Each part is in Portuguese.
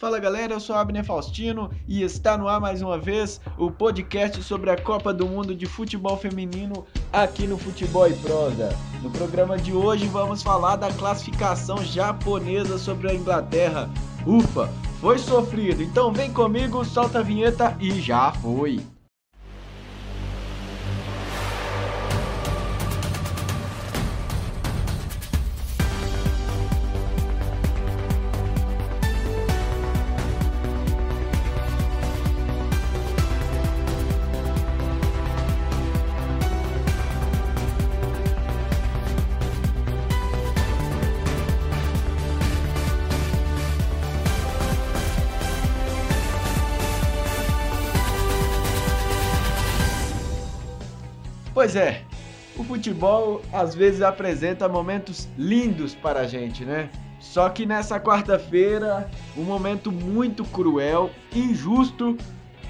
Fala galera, eu sou Abner Faustino e está no ar mais uma vez o podcast sobre a Copa do Mundo de Futebol Feminino aqui no Futebol e Prosa. No programa de hoje vamos falar da classificação japonesa sobre a Inglaterra. Ufa, foi sofrido, então vem comigo, solta a vinheta e já foi! Pois é, o futebol às vezes apresenta momentos lindos para a gente, né? Só que nessa quarta-feira, um momento muito cruel, injusto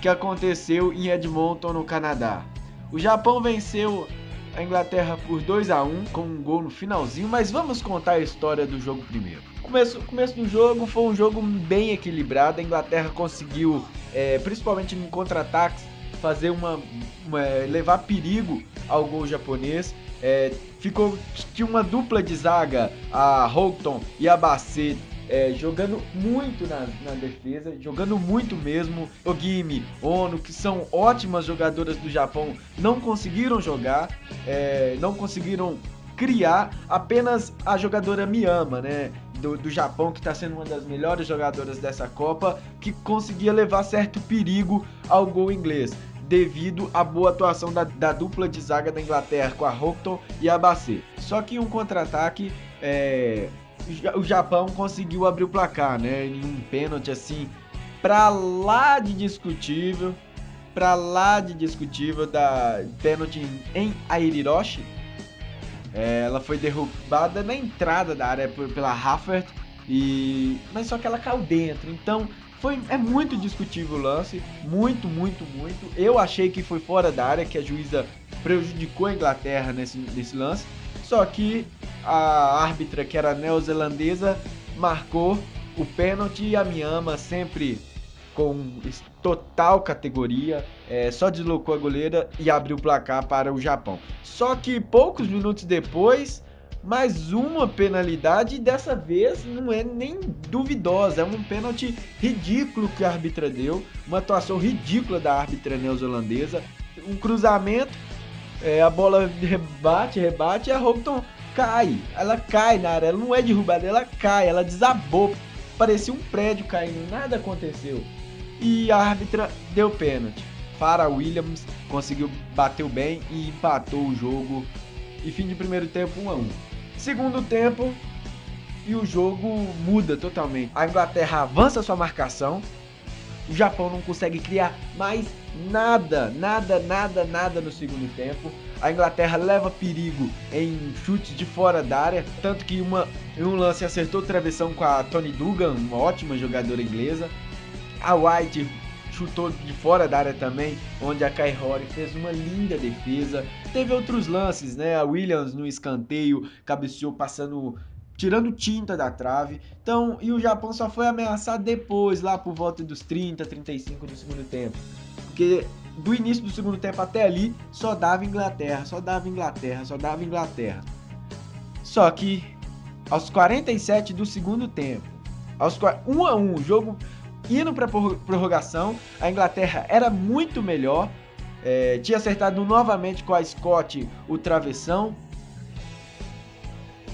que aconteceu em Edmonton, no Canadá. O Japão venceu a Inglaterra por 2 a 1 com um gol no finalzinho, mas vamos contar a história do jogo primeiro. O começo, começo do jogo foi um jogo bem equilibrado, a Inglaterra conseguiu, é, principalmente em contra-ataques, fazer uma, uma, levar perigo ao gol japonês. É, ficou tinha uma dupla de zaga, a Houghton e a Basset, é, jogando muito na, na, defesa, jogando muito mesmo. Ogimi, Ono, que são ótimas jogadoras do Japão, não conseguiram jogar, é, não conseguiram criar. Apenas a jogadora Miyama, né? Do, do Japão, que está sendo uma das melhores jogadoras dessa Copa, que conseguia levar certo perigo ao gol inglês devido à boa atuação da, da dupla de zaga da Inglaterra com a Houghton e a Basset. Só que em um contra-ataque, é, o Japão conseguiu abrir o placar, né? Em um pênalti assim, pra lá de discutível, pra lá de discutível da pênalti em Airiroshi. É, ela foi derrubada na entrada da área pela Haffert e mas só que ela caiu dentro. Então foi, é muito discutível o lance, muito, muito, muito. Eu achei que foi fora da área, que a juíza prejudicou a Inglaterra nesse, nesse lance. Só que a árbitra, que era neozelandesa, marcou o pênalti e a Miyama sempre com total categoria, é, só deslocou a goleira e abriu o placar para o Japão. Só que poucos minutos depois, mais uma penalidade e dessa vez não é nem duvidosa, é um pênalti ridículo que a árbitra deu, uma atuação ridícula da árbitra neozelandesa, um cruzamento, é, a bola rebate, rebate e a Houghton cai, ela cai na área, ela não é derrubada, ela cai, ela desabou, parecia um prédio caindo, nada aconteceu. E a árbitra deu pênalti. Farah Williams conseguiu bateu bem e empatou o jogo. E fim de primeiro tempo 1 a 1. Segundo tempo, e o jogo muda totalmente. A Inglaterra avança sua marcação, o Japão não consegue criar mais nada, nada, nada, nada no segundo tempo. A Inglaterra leva perigo em chutes de fora da área, tanto que uma, em um lance acertou travessão com a Tony Dugan, uma ótima jogadora inglesa. A White chutou de fora da área também, onde a Kai Rory fez uma linda defesa. Teve outros lances, né? A Williams no escanteio cabeceou passando tirando tinta da trave. Então, e o Japão só foi ameaçar depois, lá por volta dos 30, 35 do segundo tempo. Porque do início do segundo tempo até ali, só dava Inglaterra, só dava Inglaterra, só dava Inglaterra. Só que aos 47 do segundo tempo, aos 1 a 1, jogo indo para prorrogação, a Inglaterra era muito melhor, é, tinha acertado novamente com a Scott o travessão.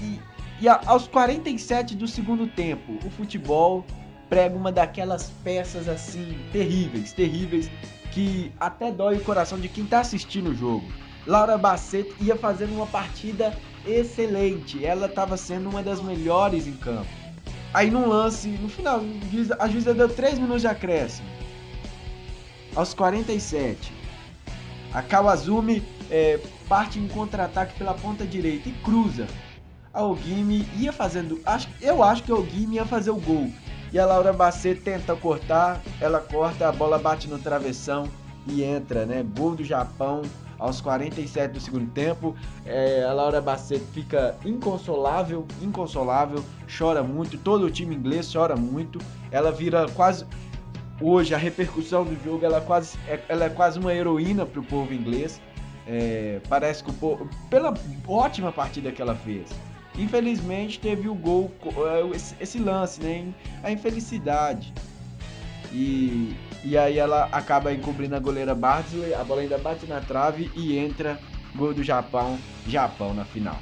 E, e a, aos 47 do segundo tempo, o futebol prega uma daquelas peças assim terríveis, terríveis, que até dói o coração de quem está assistindo o jogo. Laura Basset ia fazendo uma partida excelente, ela estava sendo uma das melhores em campo. Aí num lance, no final, a juíza deu 3 minutos de acréscimo. Aos 47. A Kawazumi é, parte em contra-ataque pela ponta direita e cruza. A Ogimi ia fazendo. Acho, eu acho que a Ogimi ia fazer o gol. E a Laura Bacet tenta cortar, ela corta, a bola bate no travessão e entra, né? Gol do Japão. Aos 47 do segundo tempo. É, a Laura Basset fica inconsolável, inconsolável, chora muito. Todo o time inglês chora muito. Ela vira quase hoje a repercussão do jogo ela quase, é, ela é quase uma heroína para o povo inglês. É, parece que o povo, pela ótima partida que ela fez. Infelizmente teve o gol, é, esse lance, né? A infelicidade. E, e aí ela acaba encobrindo a goleira Bardsley, a bola ainda bate na trave e entra gol do Japão, Japão na final.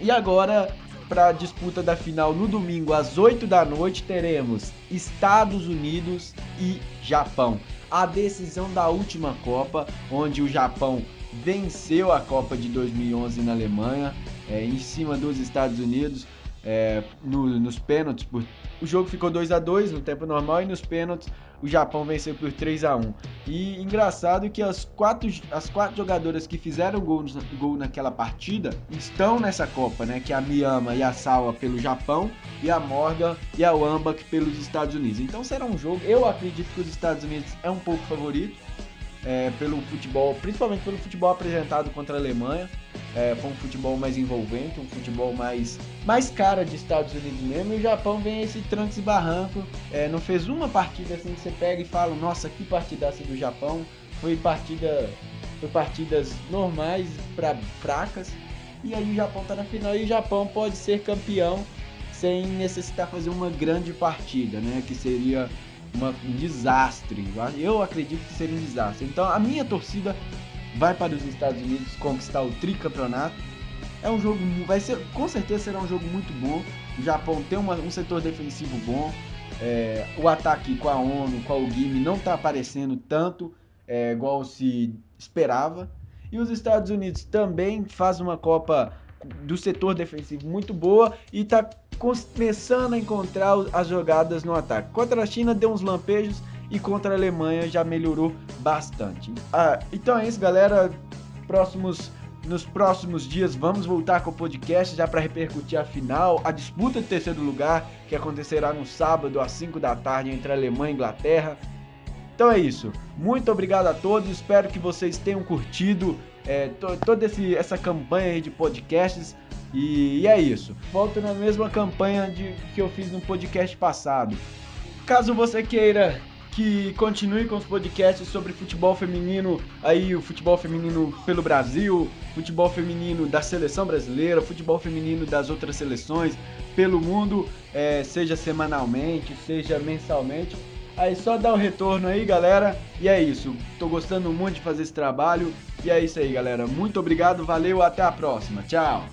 E agora para a disputa da final no domingo às 8 da noite teremos Estados Unidos e Japão. A decisão da última Copa, onde o Japão venceu a Copa de 2011 na Alemanha, é, em cima dos Estados Unidos, é, no, nos pênaltis. Por... O jogo ficou 2 a 2 no tempo normal e nos pênaltis o Japão venceu por 3 a 1 E engraçado que as quatro, as quatro jogadoras que fizeram gol, gol naquela partida estão nessa Copa, né? Que é a Miyama e a Sawa pelo Japão e a Morgan e a Wambach pelos Estados Unidos. Então será um jogo, eu acredito que os Estados Unidos é um pouco favorito é, pelo futebol, principalmente pelo futebol apresentado contra a Alemanha. É, um futebol mais envolvente, um futebol mais, mais cara de Estados Unidos mesmo. E o Japão vem esse tranques e barranco. É, não fez uma partida assim que você pega e fala, nossa, que partidaça do Japão. Foi partida. Foi partidas normais para fracas. E aí o Japão tá na final e o Japão pode ser campeão sem necessitar fazer uma grande partida, né? Que seria uma, um desastre. Eu acredito que seria um desastre. Então a minha torcida vai para os Estados Unidos conquistar o tricampeonato. É um jogo, vai ser, com certeza será um jogo muito bom. O Japão tem uma, um setor defensivo bom. É, o ataque com a ONU, com a Ogimi não está aparecendo tanto é, igual se esperava. E os Estados Unidos também faz uma Copa do setor defensivo muito boa e está começando a encontrar as jogadas no ataque. Contra a China deu uns lampejos e contra a Alemanha já melhorou bastante. Ah, então é isso, galera. Próximos nos próximos dias vamos voltar com o podcast já para repercutir a final, a disputa de terceiro lugar que acontecerá no sábado às 5 da tarde entre Alemanha e Inglaterra. Então é isso. Muito obrigado a todos. Espero que vocês tenham curtido é, to, toda esse, essa campanha de podcasts. E, e, é isso. Volto na mesma campanha de, que eu fiz no podcast passado. Caso você queira que continue com os podcasts sobre futebol feminino, aí o futebol feminino pelo Brasil, futebol feminino da seleção brasileira, futebol feminino das outras seleções pelo mundo, é, seja semanalmente, seja mensalmente. Aí só dá o retorno aí, galera. E é isso. Tô gostando muito de fazer esse trabalho. E é isso aí, galera. Muito obrigado, valeu, até a próxima. Tchau.